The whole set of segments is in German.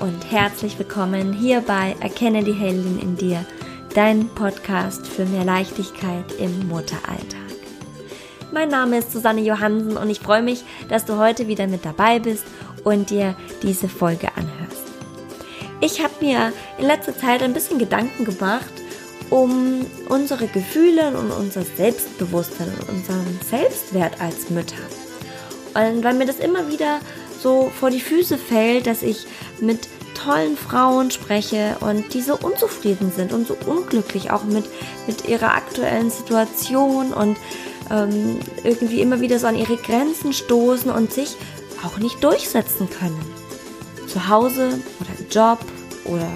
und herzlich willkommen hier bei Erkenne die Heldin in dir, dein Podcast für mehr Leichtigkeit im Mutteralltag. Mein Name ist Susanne Johansen und ich freue mich, dass du heute wieder mit dabei bist und dir diese Folge anhörst. Ich habe mir in letzter Zeit ein bisschen Gedanken gemacht, um unsere Gefühle und unser Selbstbewusstsein und unseren Selbstwert als Mütter. Und weil mir das immer wieder so vor die Füße fällt, dass ich mit tollen Frauen spreche und die so unzufrieden sind und so unglücklich auch mit, mit ihrer aktuellen Situation und ähm, irgendwie immer wieder so an ihre Grenzen stoßen und sich auch nicht durchsetzen können. Zu Hause oder im Job oder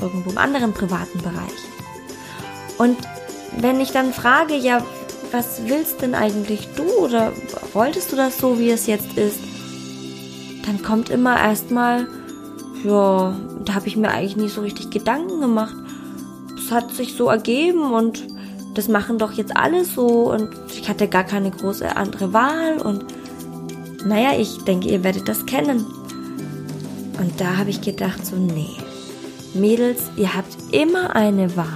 irgendwo im anderen privaten Bereich. Und wenn ich dann frage, ja, was willst denn eigentlich du oder wolltest du das so, wie es jetzt ist? Dann kommt immer erstmal, ja, da habe ich mir eigentlich nicht so richtig Gedanken gemacht. Es hat sich so ergeben und das machen doch jetzt alle so und ich hatte gar keine große andere Wahl und naja, ich denke, ihr werdet das kennen. Und da habe ich gedacht, so, nee, Mädels, ihr habt immer eine Wahl.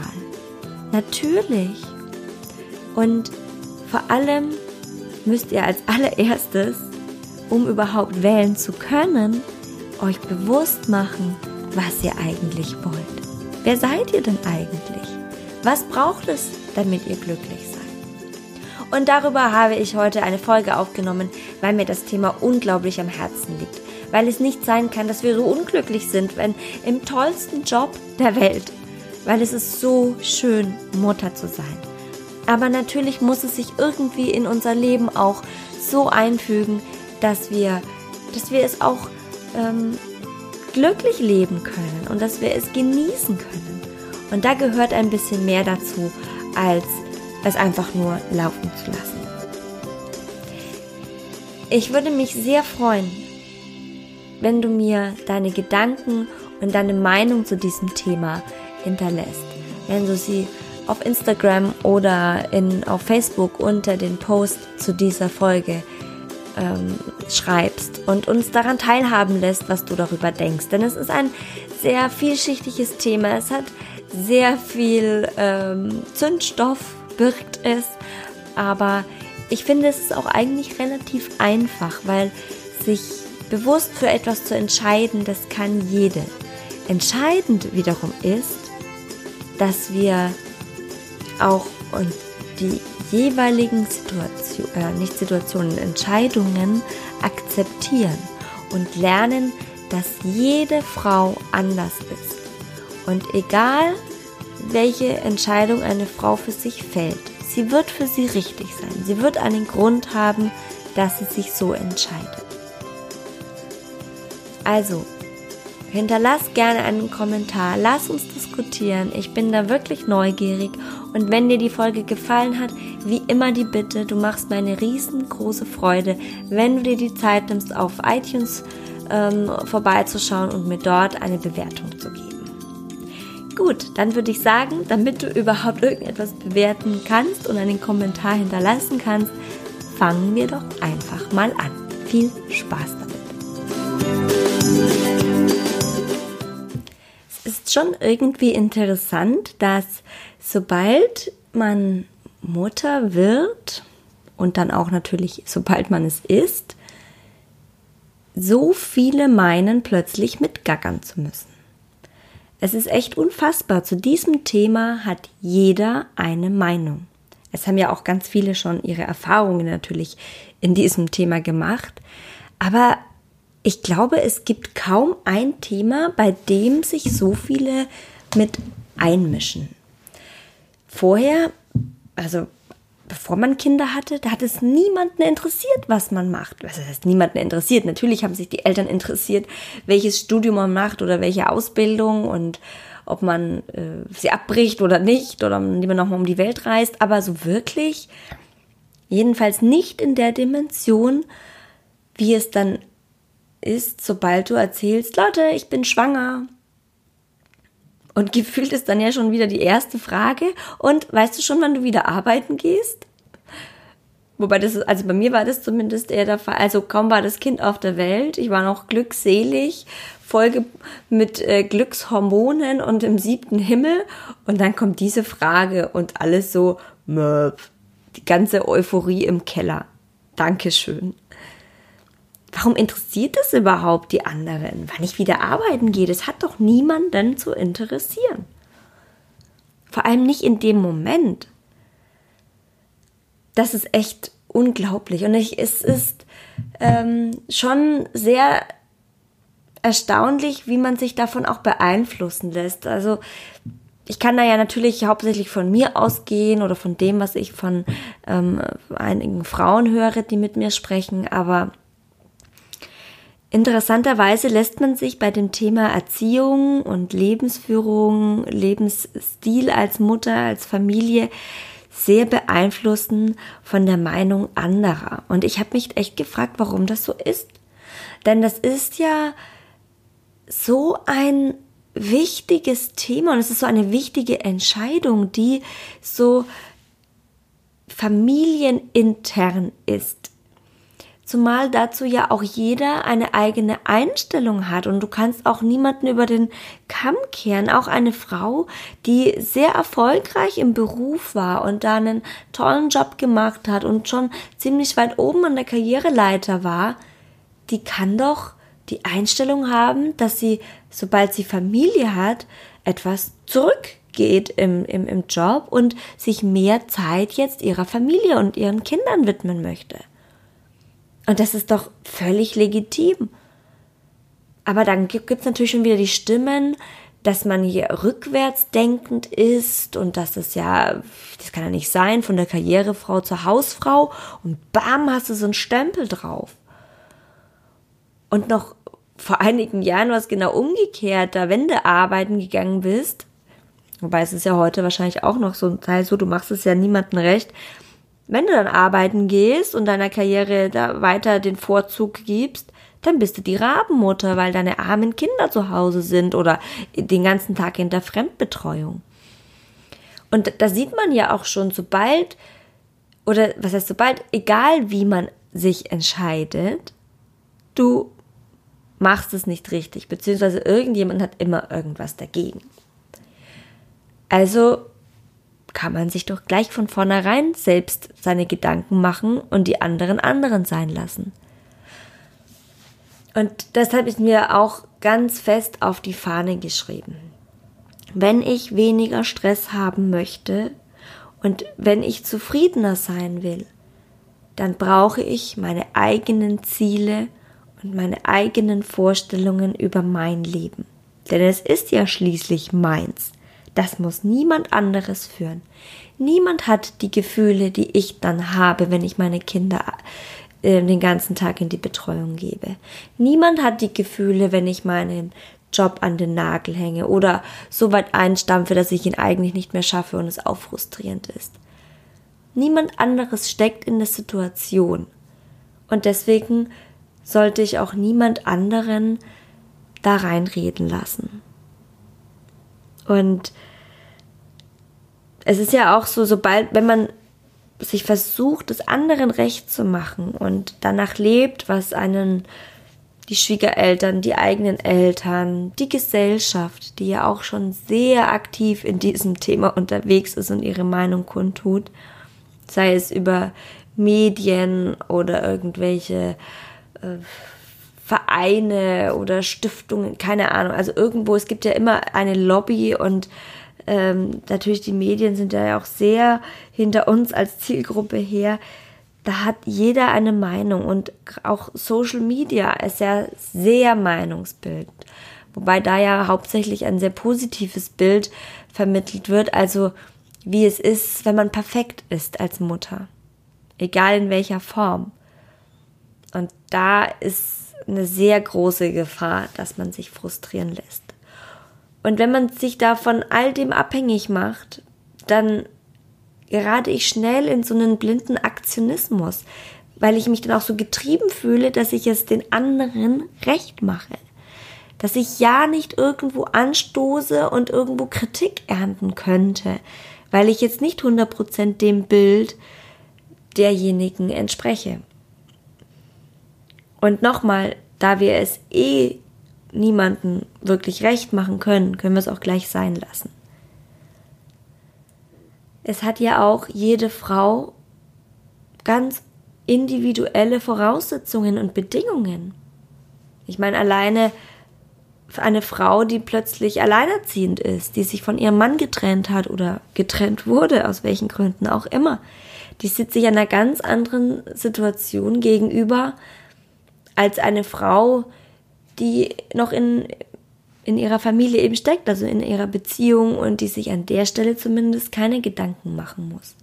Natürlich. Und vor allem müsst ihr als allererstes, um überhaupt wählen zu können, euch bewusst machen, was ihr eigentlich wollt. Wer seid ihr denn eigentlich? Was braucht es, damit ihr glücklich seid? Und darüber habe ich heute eine Folge aufgenommen, weil mir das Thema unglaublich am Herzen liegt. Weil es nicht sein kann, dass wir so unglücklich sind, wenn im tollsten Job der Welt. Weil es ist so schön, Mutter zu sein. Aber natürlich muss es sich irgendwie in unser Leben auch so einfügen, dass wir, dass wir es auch ähm, glücklich leben können und dass wir es genießen können. Und da gehört ein bisschen mehr dazu, als es einfach nur laufen zu lassen. Ich würde mich sehr freuen, wenn du mir deine Gedanken und deine Meinung zu diesem Thema hinterlässt. Wenn du sie auf Instagram oder in, auf Facebook unter den Post zu dieser Folge ähm, schreibst und uns daran teilhaben lässt, was du darüber denkst. Denn es ist ein sehr vielschichtiges Thema. Es hat sehr viel ähm, Zündstoff, birgt es. Aber ich finde, es ist auch eigentlich relativ einfach, weil sich bewusst für etwas zu entscheiden, das kann jede. Entscheidend wiederum ist, dass wir auch und die jeweiligen Situationen, äh, nicht Situationen, Entscheidungen akzeptieren und lernen, dass jede Frau anders ist. Und egal, welche Entscheidung eine Frau für sich fällt, sie wird für sie richtig sein. Sie wird einen Grund haben, dass sie sich so entscheidet. Also, hinterlass gerne einen Kommentar, lass uns diskutieren. Ich bin da wirklich neugierig und wenn dir die Folge gefallen hat, wie immer die Bitte, du machst mir eine riesengroße Freude, wenn du dir die Zeit nimmst, auf iTunes ähm, vorbeizuschauen und mir dort eine Bewertung zu geben. Gut, dann würde ich sagen, damit du überhaupt irgendetwas bewerten kannst und einen Kommentar hinterlassen kannst, fangen wir doch einfach mal an. Viel Spaß damit. Schon irgendwie interessant, dass sobald man Mutter wird und dann auch natürlich, sobald man es ist, so viele meinen plötzlich mitgackern zu müssen. Es ist echt unfassbar. Zu diesem Thema hat jeder eine Meinung. Es haben ja auch ganz viele schon ihre Erfahrungen natürlich in diesem Thema gemacht. Aber ich glaube, es gibt kaum ein Thema, bei dem sich so viele mit einmischen. Vorher, also bevor man Kinder hatte, da hat es niemanden interessiert, was man macht. Was heißt niemanden interessiert? Natürlich haben sich die Eltern interessiert, welches Studium man macht oder welche Ausbildung und ob man äh, sie abbricht oder nicht oder lieber nochmal um die Welt reist. Aber so wirklich, jedenfalls nicht in der Dimension, wie es dann ist, sobald du erzählst, Leute, ich bin schwanger und gefühlt ist dann ja schon wieder die erste Frage. Und weißt du schon, wann du wieder arbeiten gehst? Wobei das, also bei mir war das zumindest eher der Fall. Also kaum war das Kind auf der Welt, ich war noch glückselig, Folge mit äh, Glückshormonen und im siebten Himmel. Und dann kommt diese Frage und alles so, möp, die ganze Euphorie im Keller. Dankeschön. Warum interessiert das überhaupt die anderen, wann ich wieder arbeiten gehe? Das hat doch niemanden zu interessieren. Vor allem nicht in dem Moment das ist echt unglaublich. Und ich, es ist ähm, schon sehr erstaunlich, wie man sich davon auch beeinflussen lässt. Also ich kann da ja natürlich hauptsächlich von mir ausgehen oder von dem, was ich von ähm, einigen Frauen höre, die mit mir sprechen, aber interessanterweise lässt man sich bei dem Thema Erziehung und Lebensführung, Lebensstil als Mutter, als Familie sehr beeinflussen von der Meinung anderer. Und ich habe mich echt gefragt, warum das so ist. Denn das ist ja so ein wichtiges Thema und es ist so eine wichtige Entscheidung, die so familienintern ist. Zumal dazu ja auch jeder eine eigene Einstellung hat und du kannst auch niemanden über den Kamm kehren. Auch eine Frau, die sehr erfolgreich im Beruf war und da einen tollen Job gemacht hat und schon ziemlich weit oben an der Karriereleiter war, die kann doch die Einstellung haben, dass sie, sobald sie Familie hat, etwas zurückgeht im, im, im Job und sich mehr Zeit jetzt ihrer Familie und ihren Kindern widmen möchte. Und das ist doch völlig legitim. Aber dann gibt es natürlich schon wieder die Stimmen, dass man hier rückwärts denkend ist und dass es ja, das kann ja nicht sein, von der Karrierefrau zur Hausfrau und bam, hast du so einen Stempel drauf. Und noch vor einigen Jahren war es genau umgekehrt, da wenn du arbeiten gegangen bist, wobei es ist ja heute wahrscheinlich auch noch so ein Teil so, du machst es ja niemandem recht, wenn du dann arbeiten gehst und deiner Karriere da weiter den Vorzug gibst, dann bist du die Rabenmutter, weil deine armen Kinder zu Hause sind oder den ganzen Tag in der Fremdbetreuung. Und da sieht man ja auch schon, sobald, oder was heißt sobald, egal wie man sich entscheidet, du machst es nicht richtig, beziehungsweise irgendjemand hat immer irgendwas dagegen. Also kann man sich doch gleich von vornherein selbst seine Gedanken machen und die anderen anderen sein lassen. Und deshalb ist mir auch ganz fest auf die Fahne geschrieben. Wenn ich weniger Stress haben möchte und wenn ich zufriedener sein will, dann brauche ich meine eigenen Ziele und meine eigenen Vorstellungen über mein Leben. Denn es ist ja schließlich meins. Das muss niemand anderes führen. Niemand hat die Gefühle, die ich dann habe, wenn ich meine Kinder äh, den ganzen Tag in die Betreuung gebe. Niemand hat die Gefühle, wenn ich meinen Job an den Nagel hänge oder so weit einstampfe, dass ich ihn eigentlich nicht mehr schaffe und es auch frustrierend ist. Niemand anderes steckt in der Situation. Und deswegen sollte ich auch niemand anderen da reinreden lassen. Und es ist ja auch so, sobald, wenn man sich versucht, es anderen recht zu machen und danach lebt, was einen die Schwiegereltern, die eigenen Eltern, die Gesellschaft, die ja auch schon sehr aktiv in diesem Thema unterwegs ist und ihre Meinung kundtut, sei es über Medien oder irgendwelche äh, Vereine oder Stiftungen, keine Ahnung. Also irgendwo, es gibt ja immer eine Lobby und ähm, natürlich die Medien sind ja auch sehr hinter uns als Zielgruppe her. Da hat jeder eine Meinung und auch Social Media ist ja sehr Meinungsbild. Wobei da ja hauptsächlich ein sehr positives Bild vermittelt wird, also wie es ist, wenn man perfekt ist als Mutter. Egal in welcher Form. Und da ist eine sehr große Gefahr, dass man sich frustrieren lässt. Und wenn man sich da von all dem abhängig macht, dann gerate ich schnell in so einen blinden Aktionismus, weil ich mich dann auch so getrieben fühle, dass ich es den anderen recht mache. Dass ich ja nicht irgendwo anstoße und irgendwo Kritik ernten könnte, weil ich jetzt nicht 100% dem Bild derjenigen entspreche. Und nochmal, da wir es eh niemanden wirklich recht machen können, können wir es auch gleich sein lassen. Es hat ja auch jede Frau ganz individuelle Voraussetzungen und Bedingungen. Ich meine, alleine eine Frau, die plötzlich alleinerziehend ist, die sich von ihrem Mann getrennt hat oder getrennt wurde, aus welchen Gründen auch immer, die sitzt sich einer ganz anderen Situation gegenüber als eine Frau, die noch in, in ihrer Familie eben steckt, also in ihrer Beziehung und die sich an der Stelle zumindest keine Gedanken machen muss.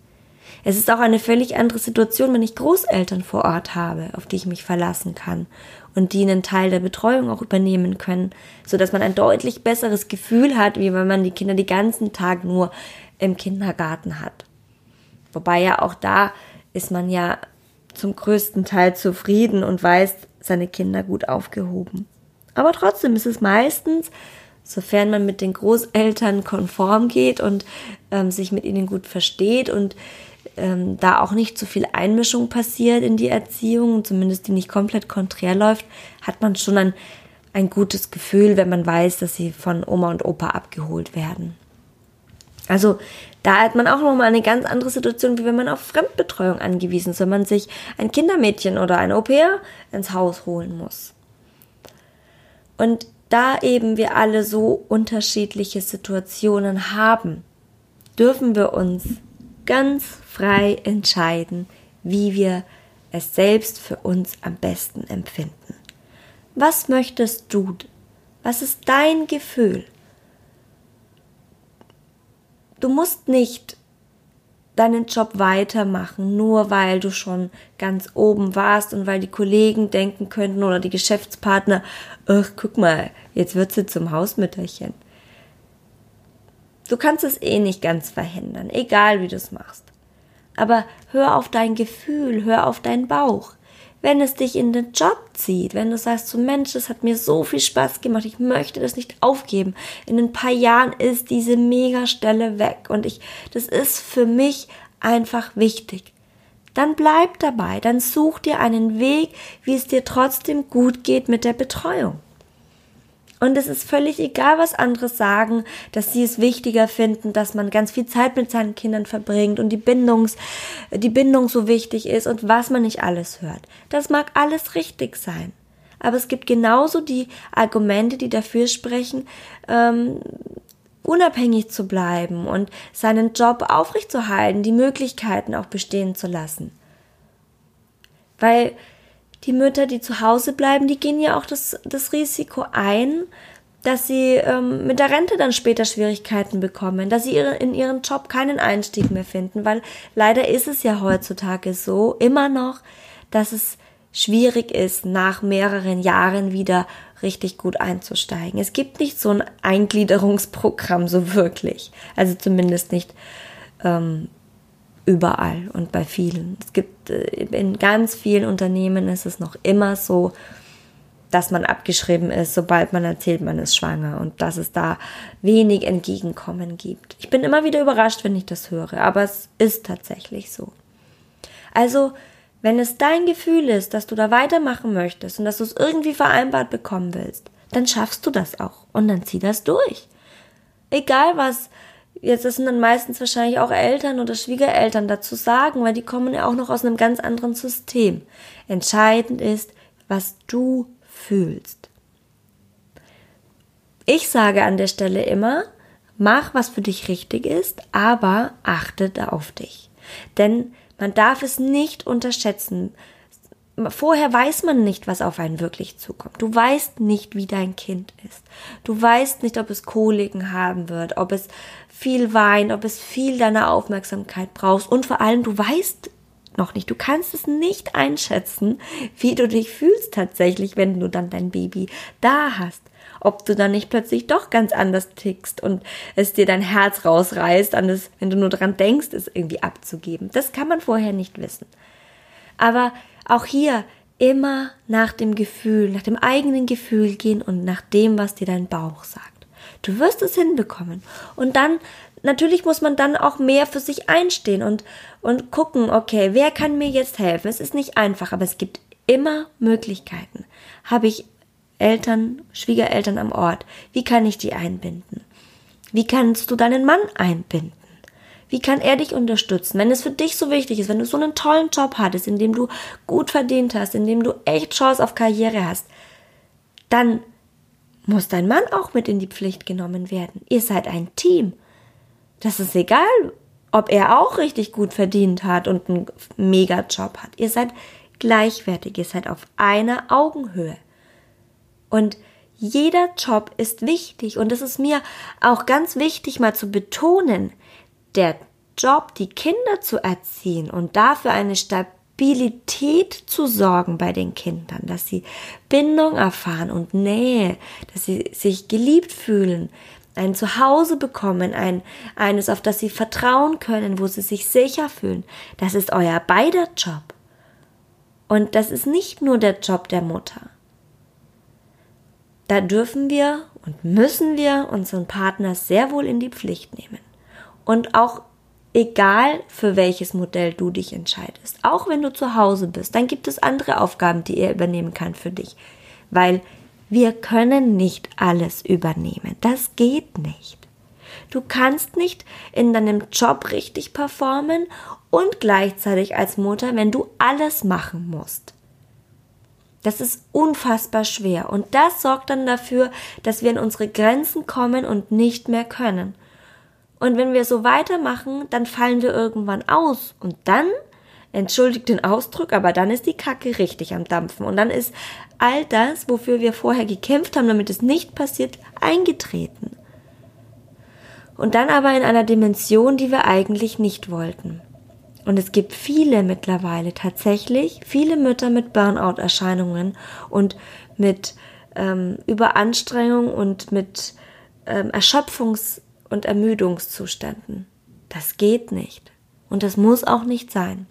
Es ist auch eine völlig andere Situation, wenn ich Großeltern vor Ort habe, auf die ich mich verlassen kann und die einen Teil der Betreuung auch übernehmen können, so dass man ein deutlich besseres Gefühl hat, wie wenn man die Kinder den ganzen Tag nur im Kindergarten hat. Wobei ja auch da ist man ja zum größten Teil zufrieden und weiß, seine Kinder gut aufgehoben. Aber trotzdem ist es meistens, sofern man mit den Großeltern konform geht und ähm, sich mit ihnen gut versteht und ähm, da auch nicht zu so viel Einmischung passiert in die Erziehung, zumindest die nicht komplett konträr läuft, hat man schon ein, ein gutes Gefühl, wenn man weiß, dass sie von Oma und Opa abgeholt werden. Also da hat man auch nochmal eine ganz andere Situation, wie wenn man auf Fremdbetreuung angewiesen ist, wenn man sich ein Kindermädchen oder ein Au-pair ins Haus holen muss. Und da eben wir alle so unterschiedliche Situationen haben, dürfen wir uns ganz frei entscheiden, wie wir es selbst für uns am besten empfinden. Was möchtest du? Was ist dein Gefühl? Du musst nicht deinen Job weitermachen, nur weil du schon ganz oben warst und weil die Kollegen denken könnten oder die Geschäftspartner, ach, guck mal, jetzt wird sie zum Hausmütterchen. Du kannst es eh nicht ganz verhindern, egal wie du es machst. Aber hör auf dein Gefühl, hör auf deinen Bauch. Wenn es dich in den Job zieht, wenn du sagst, so Mensch, das hat mir so viel Spaß gemacht, ich möchte das nicht aufgeben. In ein paar Jahren ist diese Megastelle weg und ich, das ist für mich einfach wichtig. Dann bleib dabei, dann such dir einen Weg, wie es dir trotzdem gut geht mit der Betreuung. Und es ist völlig egal, was andere sagen, dass sie es wichtiger finden, dass man ganz viel Zeit mit seinen Kindern verbringt und die Bindungs, die Bindung so wichtig ist und was man nicht alles hört. Das mag alles richtig sein. Aber es gibt genauso die Argumente, die dafür sprechen, ähm, unabhängig zu bleiben und seinen Job aufrechtzuerhalten, die Möglichkeiten auch bestehen zu lassen. Weil die Mütter, die zu Hause bleiben, die gehen ja auch das, das Risiko ein, dass sie ähm, mit der Rente dann später Schwierigkeiten bekommen, dass sie ihre, in ihren Job keinen Einstieg mehr finden, weil leider ist es ja heutzutage so, immer noch, dass es schwierig ist, nach mehreren Jahren wieder richtig gut einzusteigen. Es gibt nicht so ein Eingliederungsprogramm so wirklich. Also zumindest nicht ähm, überall und bei vielen. Es gibt äh, in ganz vielen Unternehmen ist es noch immer so, dass man abgeschrieben ist, sobald man erzählt, man ist schwanger und dass es da wenig Entgegenkommen gibt. Ich bin immer wieder überrascht, wenn ich das höre, aber es ist tatsächlich so. Also, wenn es dein Gefühl ist, dass du da weitermachen möchtest und dass du es irgendwie vereinbart bekommen willst, dann schaffst du das auch und dann zieh das durch. Egal was jetzt sind dann meistens wahrscheinlich auch Eltern oder Schwiegereltern dazu sagen, weil die kommen ja auch noch aus einem ganz anderen System. Entscheidend ist, was du fühlst. Ich sage an der Stelle immer, mach, was für dich richtig ist, aber achte da auf dich. Denn man darf es nicht unterschätzen, vorher weiß man nicht, was auf einen wirklich zukommt. Du weißt nicht, wie dein Kind ist. Du weißt nicht, ob es Koliken haben wird, ob es viel weint, ob es viel deiner Aufmerksamkeit brauchst und vor allem du weißt noch nicht, du kannst es nicht einschätzen, wie du dich fühlst tatsächlich, wenn du dann dein Baby da hast. Ob du dann nicht plötzlich doch ganz anders tickst und es dir dein Herz rausreißt, an das, wenn du nur dran denkst, es irgendwie abzugeben. Das kann man vorher nicht wissen. Aber auch hier immer nach dem Gefühl, nach dem eigenen Gefühl gehen und nach dem, was dir dein Bauch sagt. Du wirst es hinbekommen. Und dann natürlich muss man dann auch mehr für sich einstehen und, und gucken, okay, wer kann mir jetzt helfen? Es ist nicht einfach, aber es gibt immer Möglichkeiten. Habe ich Eltern, Schwiegereltern am Ort? Wie kann ich die einbinden? Wie kannst du deinen Mann einbinden? Wie kann er dich unterstützen, wenn es für dich so wichtig ist, wenn du so einen tollen Job hattest, in dem du gut verdient hast, in dem du echt Chance auf Karriere hast, dann muss dein Mann auch mit in die Pflicht genommen werden. Ihr seid ein Team. Das ist egal, ob er auch richtig gut verdient hat und einen Mega-Job hat. Ihr seid gleichwertig, ihr seid auf einer Augenhöhe. Und jeder Job ist wichtig und es ist mir auch ganz wichtig mal zu betonen, der Job, die Kinder zu erziehen und dafür eine Stabilität zu sorgen bei den Kindern, dass sie Bindung erfahren und Nähe, dass sie sich geliebt fühlen, ein Zuhause bekommen, ein, eines, auf das sie vertrauen können, wo sie sich sicher fühlen. Das ist euer beider Job. Und das ist nicht nur der Job der Mutter. Da dürfen wir und müssen wir unseren Partner sehr wohl in die Pflicht nehmen. Und auch egal für welches Modell du dich entscheidest, auch wenn du zu Hause bist, dann gibt es andere Aufgaben, die er übernehmen kann für dich. Weil wir können nicht alles übernehmen. Das geht nicht. Du kannst nicht in deinem Job richtig performen und gleichzeitig als Mutter, wenn du alles machen musst. Das ist unfassbar schwer und das sorgt dann dafür, dass wir in unsere Grenzen kommen und nicht mehr können. Und wenn wir so weitermachen, dann fallen wir irgendwann aus und dann entschuldigt den Ausdruck, aber dann ist die Kacke richtig am Dampfen. Und dann ist all das, wofür wir vorher gekämpft haben, damit es nicht passiert, eingetreten. Und dann aber in einer Dimension, die wir eigentlich nicht wollten. Und es gibt viele mittlerweile tatsächlich, viele Mütter mit Burnout-Erscheinungen und mit ähm, Überanstrengung und mit ähm, Erschöpfungs- und Ermüdungszuständen. Das geht nicht. Und das muss auch nicht sein.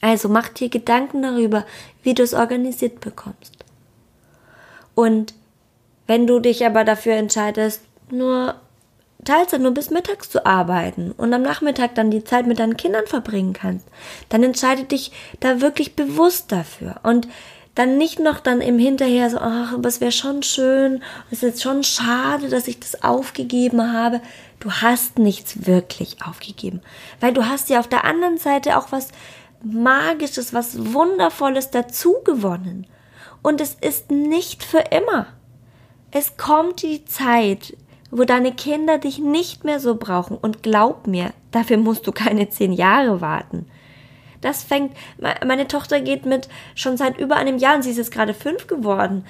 Also mach dir Gedanken darüber, wie du es organisiert bekommst. Und wenn du dich aber dafür entscheidest, nur Teilzeit nur bis mittags zu arbeiten und am Nachmittag dann die Zeit mit deinen Kindern verbringen kannst, dann entscheide dich da wirklich bewusst dafür und dann nicht noch dann im Hinterher so, ach, aber es wäre schon schön, es ist jetzt schon schade, dass ich das aufgegeben habe. Du hast nichts wirklich aufgegeben, weil du hast ja auf der anderen Seite auch was Magisches, was Wundervolles dazu gewonnen. Und es ist nicht für immer. Es kommt die Zeit, wo deine Kinder dich nicht mehr so brauchen. Und glaub mir, dafür musst du keine zehn Jahre warten. Das fängt, meine Tochter geht mit schon seit über einem Jahr, und sie ist jetzt gerade fünf geworden,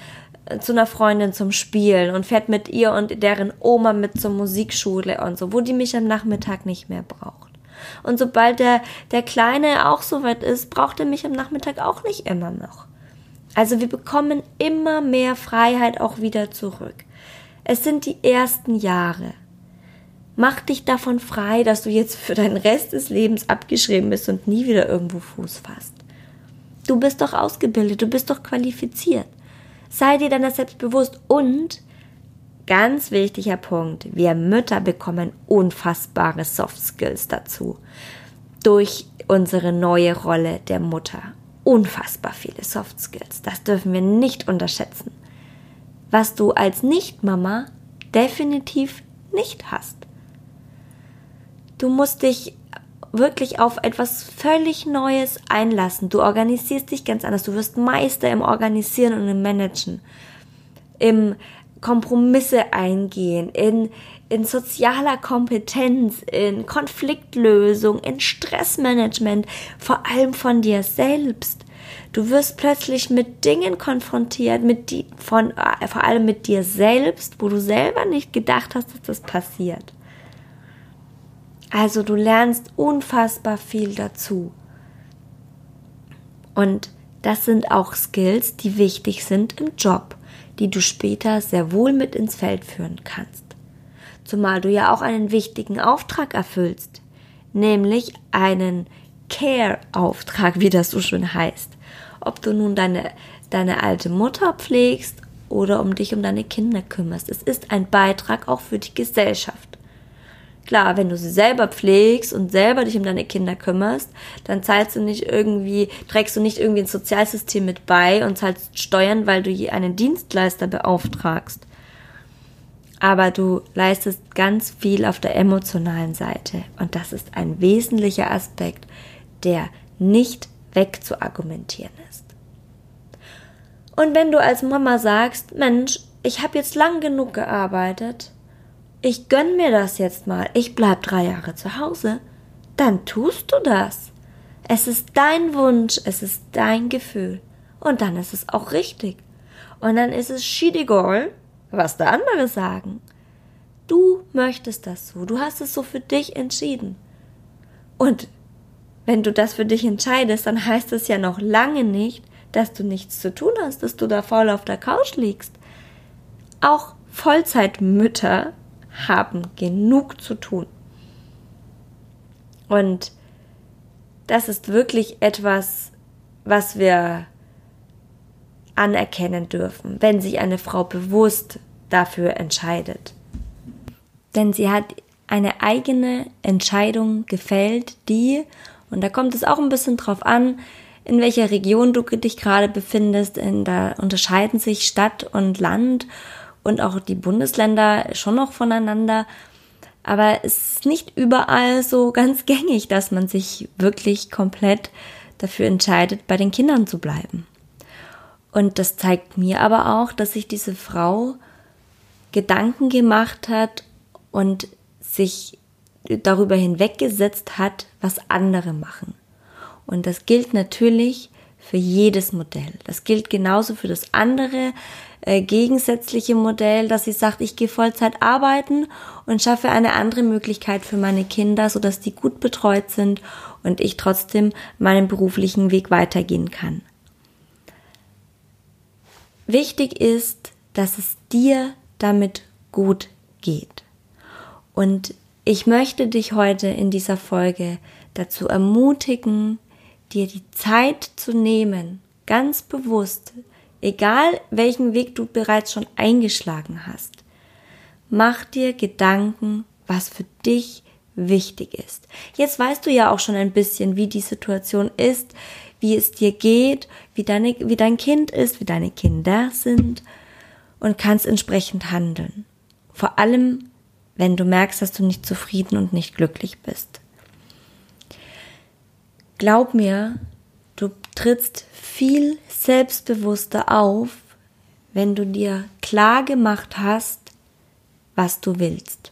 äh, zu einer Freundin zum Spielen und fährt mit ihr und deren Oma mit zur Musikschule und so, wo die mich am Nachmittag nicht mehr braucht. Und sobald der, der Kleine auch soweit ist, braucht er mich am Nachmittag auch nicht immer noch. Also wir bekommen immer mehr Freiheit auch wieder zurück. Es sind die ersten Jahre. Mach dich davon frei, dass du jetzt für deinen Rest des Lebens abgeschrieben bist und nie wieder irgendwo Fuß fasst. Du bist doch ausgebildet, du bist doch qualifiziert. Sei dir deiner selbst bewusst und Ganz wichtiger Punkt. Wir Mütter bekommen unfassbare Soft Skills dazu. Durch unsere neue Rolle der Mutter. Unfassbar viele Soft Skills. Das dürfen wir nicht unterschätzen. Was du als Nicht-Mama definitiv nicht hast. Du musst dich wirklich auf etwas völlig Neues einlassen. Du organisierst dich ganz anders. Du wirst Meister im Organisieren und im Managen. Im Kompromisse eingehen, in, in sozialer Kompetenz, in Konfliktlösung, in Stressmanagement, vor allem von dir selbst. Du wirst plötzlich mit Dingen konfrontiert, mit die, von, äh, vor allem mit dir selbst, wo du selber nicht gedacht hast, dass das passiert. Also du lernst unfassbar viel dazu. Und das sind auch Skills, die wichtig sind im Job die du später sehr wohl mit ins Feld führen kannst. Zumal du ja auch einen wichtigen Auftrag erfüllst, nämlich einen Care-Auftrag, wie das so schön heißt. Ob du nun deine, deine alte Mutter pflegst oder um dich um deine Kinder kümmerst. Es ist ein Beitrag auch für die Gesellschaft. Klar, wenn du sie selber pflegst und selber dich um deine Kinder kümmerst, dann zahlst du nicht irgendwie, trägst du nicht irgendwie ein Sozialsystem mit bei und zahlst Steuern, weil du einen Dienstleister beauftragst. Aber du leistest ganz viel auf der emotionalen Seite. Und das ist ein wesentlicher Aspekt, der nicht wegzuargumentieren ist. Und wenn du als Mama sagst, Mensch, ich habe jetzt lang genug gearbeitet, ich gönn mir das jetzt mal, ich bleib drei Jahre zu Hause, dann tust du das. Es ist dein Wunsch, es ist dein Gefühl. Und dann ist es auch richtig. Und dann ist es schidigol, was da andere sagen. Du möchtest das so, du hast es so für dich entschieden. Und wenn du das für dich entscheidest, dann heißt es ja noch lange nicht, dass du nichts zu tun hast, dass du da faul auf der Couch liegst. Auch Vollzeitmütter haben genug zu tun. Und das ist wirklich etwas, was wir anerkennen dürfen, wenn sich eine Frau bewusst dafür entscheidet. Denn sie hat eine eigene Entscheidung gefällt, die, und da kommt es auch ein bisschen drauf an, in welcher Region du dich gerade befindest, in, da unterscheiden sich Stadt und Land und auch die Bundesländer schon noch voneinander. Aber es ist nicht überall so ganz gängig, dass man sich wirklich komplett dafür entscheidet, bei den Kindern zu bleiben. Und das zeigt mir aber auch, dass sich diese Frau Gedanken gemacht hat und sich darüber hinweggesetzt hat, was andere machen. Und das gilt natürlich für jedes Modell. Das gilt genauso für das andere äh, gegensätzliche Modell, dass sie sagt, ich gehe Vollzeit arbeiten und schaffe eine andere Möglichkeit für meine Kinder, sodass die gut betreut sind und ich trotzdem meinen beruflichen Weg weitergehen kann. Wichtig ist, dass es dir damit gut geht. Und ich möchte dich heute in dieser Folge dazu ermutigen, dir die Zeit zu nehmen, ganz bewusst egal welchen Weg du bereits schon eingeschlagen hast. Mach dir Gedanken, was für dich wichtig ist. Jetzt weißt du ja auch schon ein bisschen, wie die Situation ist, wie es dir geht, wie, deine, wie dein Kind ist, wie deine Kinder sind und kannst entsprechend handeln. Vor allem, wenn du merkst, dass du nicht zufrieden und nicht glücklich bist. Glaub mir, du trittst viel selbstbewusster auf, wenn du dir klar gemacht hast, was du willst.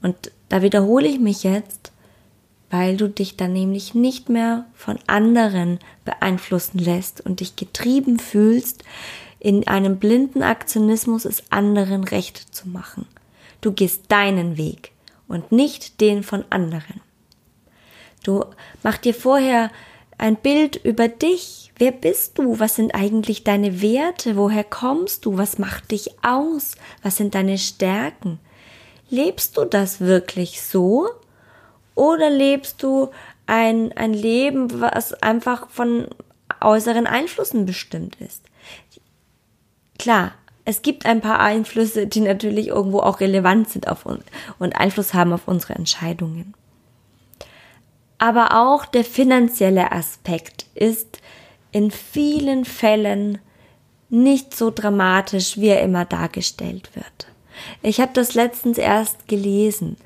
Und da wiederhole ich mich jetzt, weil du dich dann nämlich nicht mehr von anderen beeinflussen lässt und dich getrieben fühlst, in einem blinden Aktionismus es anderen recht zu machen. Du gehst deinen Weg und nicht den von anderen. Du mach dir vorher ein Bild über dich. Wer bist du? Was sind eigentlich deine Werte? Woher kommst du? Was macht dich aus? Was sind deine Stärken? Lebst du das wirklich so? Oder lebst du ein, ein Leben, was einfach von äußeren Einflüssen bestimmt ist? Klar, es gibt ein paar Einflüsse, die natürlich irgendwo auch relevant sind auf uns und Einfluss haben auf unsere Entscheidungen. Aber auch der finanzielle Aspekt ist in vielen Fällen nicht so dramatisch, wie er immer dargestellt wird. Ich habe das letztens erst gelesen.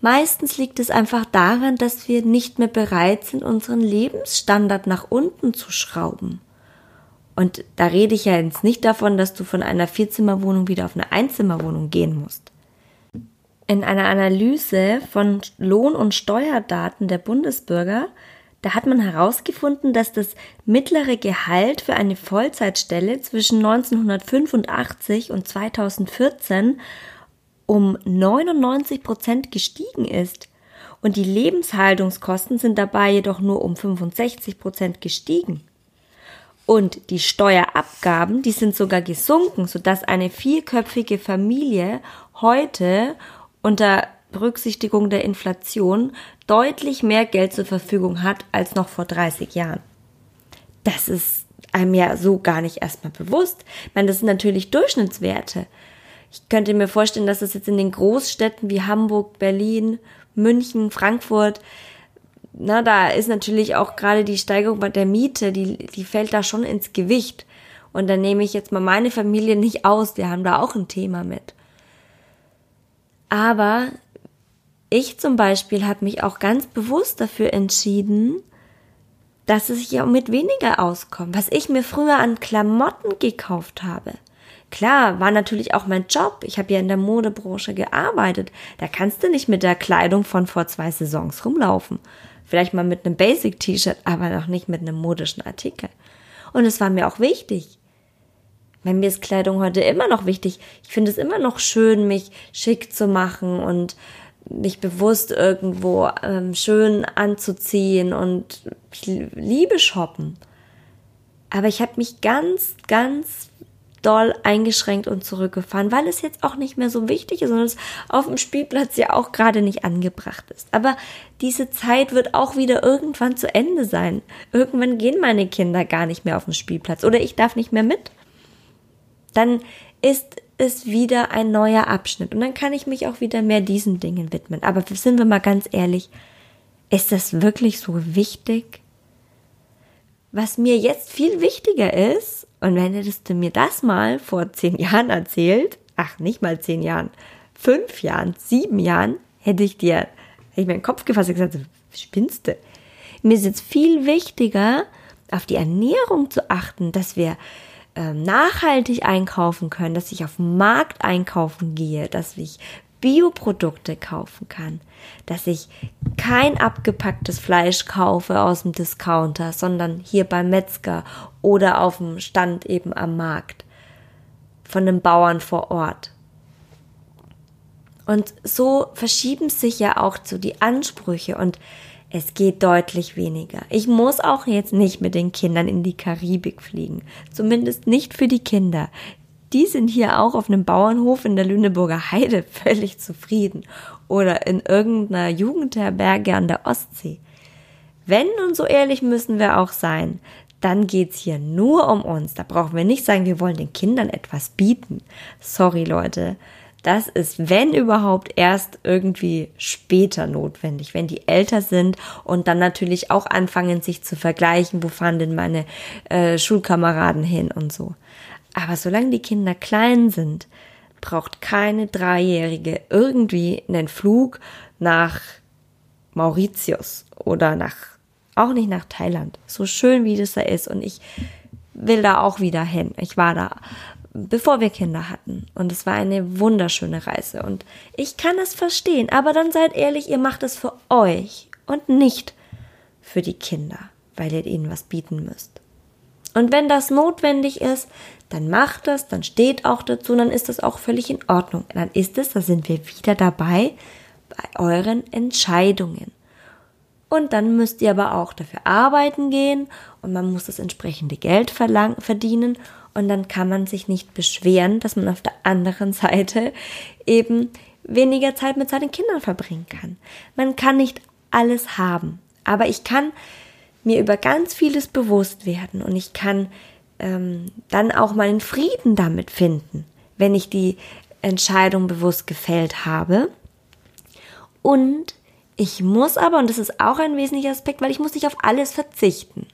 Meistens liegt es einfach daran, dass wir nicht mehr bereit sind, unseren Lebensstandard nach unten zu schrauben. Und da rede ich ja jetzt nicht davon, dass du von einer Vierzimmerwohnung wieder auf eine Einzimmerwohnung gehen musst. In einer Analyse von Lohn- und Steuerdaten der Bundesbürger, da hat man herausgefunden, dass das mittlere Gehalt für eine Vollzeitstelle zwischen 1985 und 2014 um 99 Prozent gestiegen ist. Und die Lebenshaltungskosten sind dabei jedoch nur um 65 Prozent gestiegen. Und die Steuerabgaben, die sind sogar gesunken, sodass eine vierköpfige Familie heute unter Berücksichtigung der Inflation deutlich mehr Geld zur Verfügung hat als noch vor 30 Jahren. Das ist einem ja so gar nicht erstmal bewusst. Ich meine, das sind natürlich Durchschnittswerte. Ich könnte mir vorstellen, dass es jetzt in den Großstädten wie Hamburg, Berlin, München, Frankfurt, na, da ist natürlich auch gerade die Steigerung bei der Miete, die, die fällt da schon ins Gewicht. Und dann nehme ich jetzt mal meine Familie nicht aus, die haben da auch ein Thema mit. Aber ich zum Beispiel habe mich auch ganz bewusst dafür entschieden, dass es ja mit weniger auskommt. Was ich mir früher an Klamotten gekauft habe. Klar, war natürlich auch mein Job. Ich habe ja in der Modebranche gearbeitet. Da kannst du nicht mit der Kleidung von vor zwei Saisons rumlaufen. Vielleicht mal mit einem Basic-T-Shirt, aber noch nicht mit einem modischen Artikel. Und es war mir auch wichtig. Bei mir ist Kleidung heute immer noch wichtig. Ich finde es immer noch schön, mich schick zu machen und mich bewusst irgendwo ähm, schön anzuziehen und ich liebe shoppen. Aber ich habe mich ganz, ganz doll eingeschränkt und zurückgefahren, weil es jetzt auch nicht mehr so wichtig ist und es auf dem Spielplatz ja auch gerade nicht angebracht ist. Aber diese Zeit wird auch wieder irgendwann zu Ende sein. Irgendwann gehen meine Kinder gar nicht mehr auf den Spielplatz oder ich darf nicht mehr mit. Dann ist es wieder ein neuer Abschnitt und dann kann ich mich auch wieder mehr diesen Dingen widmen. Aber sind wir mal ganz ehrlich, ist das wirklich so wichtig? Was mir jetzt viel wichtiger ist, und wenn hättest du mir das mal vor zehn Jahren erzählt, ach, nicht mal zehn Jahren, fünf Jahren, sieben Jahren, hätte ich dir, hätte ich meinen Kopf gefasst und gesagt, spinnst du? Mir ist jetzt viel wichtiger, auf die Ernährung zu achten, dass wir nachhaltig einkaufen können, dass ich auf dem Markt einkaufen gehe, dass ich Bioprodukte kaufen kann, dass ich kein abgepacktes Fleisch kaufe aus dem Discounter, sondern hier beim Metzger oder auf dem Stand eben am Markt von den Bauern vor Ort. Und so verschieben sich ja auch so die Ansprüche und es geht deutlich weniger. Ich muss auch jetzt nicht mit den Kindern in die Karibik fliegen. Zumindest nicht für die Kinder. Die sind hier auch auf einem Bauernhof in der Lüneburger Heide völlig zufrieden oder in irgendeiner Jugendherberge an der Ostsee. Wenn und so ehrlich müssen wir auch sein, dann geht's hier nur um uns. Da brauchen wir nicht sagen, wir wollen den Kindern etwas bieten. Sorry Leute, das ist, wenn überhaupt, erst irgendwie später notwendig, wenn die älter sind und dann natürlich auch anfangen, sich zu vergleichen, wo fahren denn meine äh, Schulkameraden hin und so. Aber solange die Kinder klein sind, braucht keine Dreijährige irgendwie einen Flug nach Mauritius oder nach, auch nicht nach Thailand. So schön wie das da ist. Und ich will da auch wieder hin. Ich war da bevor wir Kinder hatten. Und es war eine wunderschöne Reise. Und ich kann es verstehen. Aber dann seid ehrlich, ihr macht es für euch und nicht für die Kinder, weil ihr ihnen was bieten müsst. Und wenn das notwendig ist, dann macht das, dann steht auch dazu, dann ist das auch völlig in Ordnung. Dann ist es, da sind wir wieder dabei, bei euren Entscheidungen. Und dann müsst ihr aber auch dafür arbeiten gehen und man muss das entsprechende Geld verdienen und dann kann man sich nicht beschweren, dass man auf der anderen Seite eben weniger Zeit mit seinen Kindern verbringen kann. Man kann nicht alles haben, aber ich kann mir über ganz vieles bewusst werden und ich kann ähm, dann auch meinen Frieden damit finden, wenn ich die Entscheidung bewusst gefällt habe. Und ich muss aber, und das ist auch ein wesentlicher Aspekt, weil ich muss nicht auf alles verzichten.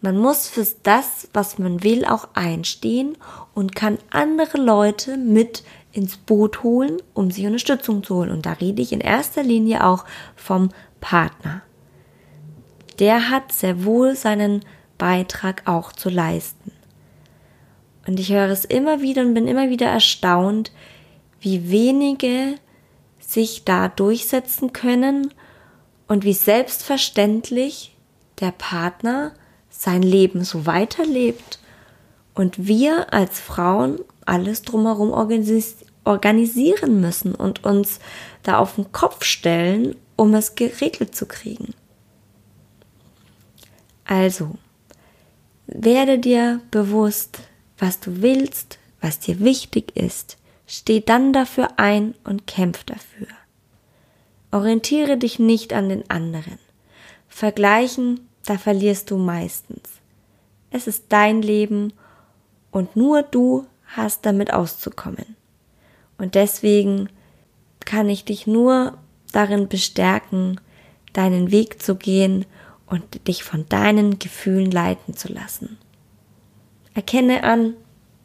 Man muss für das, was man will, auch einstehen und kann andere Leute mit ins Boot holen, um sich Unterstützung zu holen. Und da rede ich in erster Linie auch vom Partner. Der hat sehr wohl seinen Beitrag auch zu leisten. Und ich höre es immer wieder und bin immer wieder erstaunt, wie wenige sich da durchsetzen können und wie selbstverständlich der Partner sein Leben so weiterlebt und wir als Frauen alles drumherum organisieren müssen und uns da auf den Kopf stellen, um es geregelt zu kriegen. Also, werde dir bewusst, was du willst, was dir wichtig ist, steh dann dafür ein und kämpf dafür. Orientiere dich nicht an den anderen. Vergleichen da verlierst du meistens. Es ist dein Leben und nur du hast damit auszukommen. Und deswegen kann ich dich nur darin bestärken, deinen Weg zu gehen und dich von deinen Gefühlen leiten zu lassen. Erkenne an,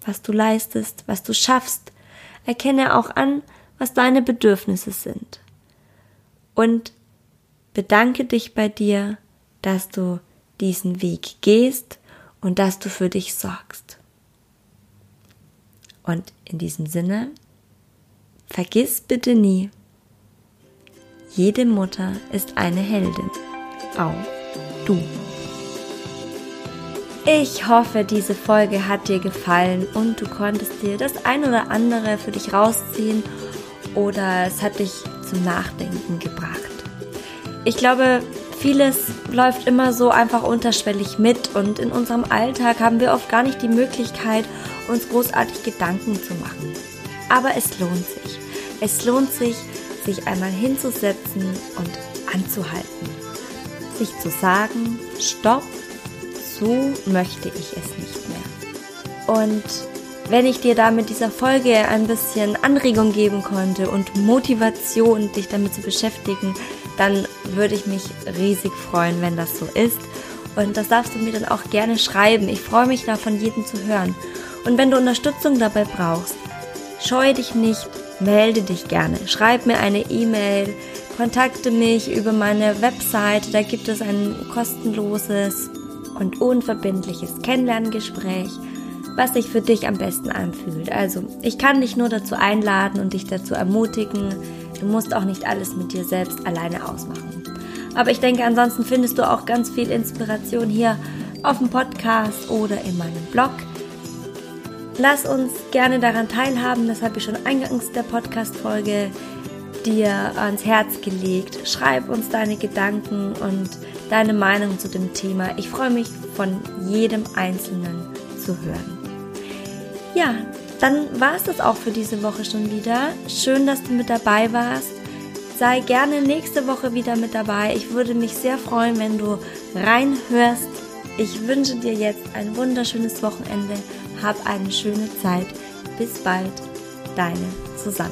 was du leistest, was du schaffst. Erkenne auch an, was deine Bedürfnisse sind. Und bedanke dich bei dir, dass du diesen Weg gehst und dass du für dich sorgst. Und in diesem Sinne, vergiss bitte nie, jede Mutter ist eine Heldin. Auch du. Ich hoffe, diese Folge hat dir gefallen und du konntest dir das ein oder andere für dich rausziehen oder es hat dich zum Nachdenken gebracht. Ich glaube, vieles läuft immer so einfach unterschwellig mit und in unserem Alltag haben wir oft gar nicht die Möglichkeit, uns großartig Gedanken zu machen. Aber es lohnt sich. Es lohnt sich, sich einmal hinzusetzen und anzuhalten. Sich zu sagen, stopp, so möchte ich es nicht mehr. Und wenn ich dir da mit dieser Folge ein bisschen Anregung geben konnte und Motivation, dich damit zu beschäftigen, dann würde ich mich riesig freuen, wenn das so ist. Und das darfst du mir dann auch gerne schreiben. Ich freue mich da von jedem zu hören. Und wenn du Unterstützung dabei brauchst, scheue dich nicht, melde dich gerne. Schreib mir eine E-Mail, kontakte mich über meine Website. Da gibt es ein kostenloses und unverbindliches Kennenlerngespräch, was sich für dich am besten anfühlt. Also, ich kann dich nur dazu einladen und dich dazu ermutigen. Du musst auch nicht alles mit dir selbst alleine ausmachen. Aber ich denke, ansonsten findest du auch ganz viel Inspiration hier auf dem Podcast oder in meinem Blog. Lass uns gerne daran teilhaben, das habe ich schon eingangs der Podcast-Folge dir ans Herz gelegt. Schreib uns deine Gedanken und deine Meinung zu dem Thema. Ich freue mich von jedem Einzelnen zu hören. Ja, dann war es das auch für diese Woche schon wieder. Schön, dass du mit dabei warst. Sei gerne nächste Woche wieder mit dabei. Ich würde mich sehr freuen, wenn du reinhörst. Ich wünsche dir jetzt ein wunderschönes Wochenende hab eine schöne Zeit. Bis bald, deine Susanne.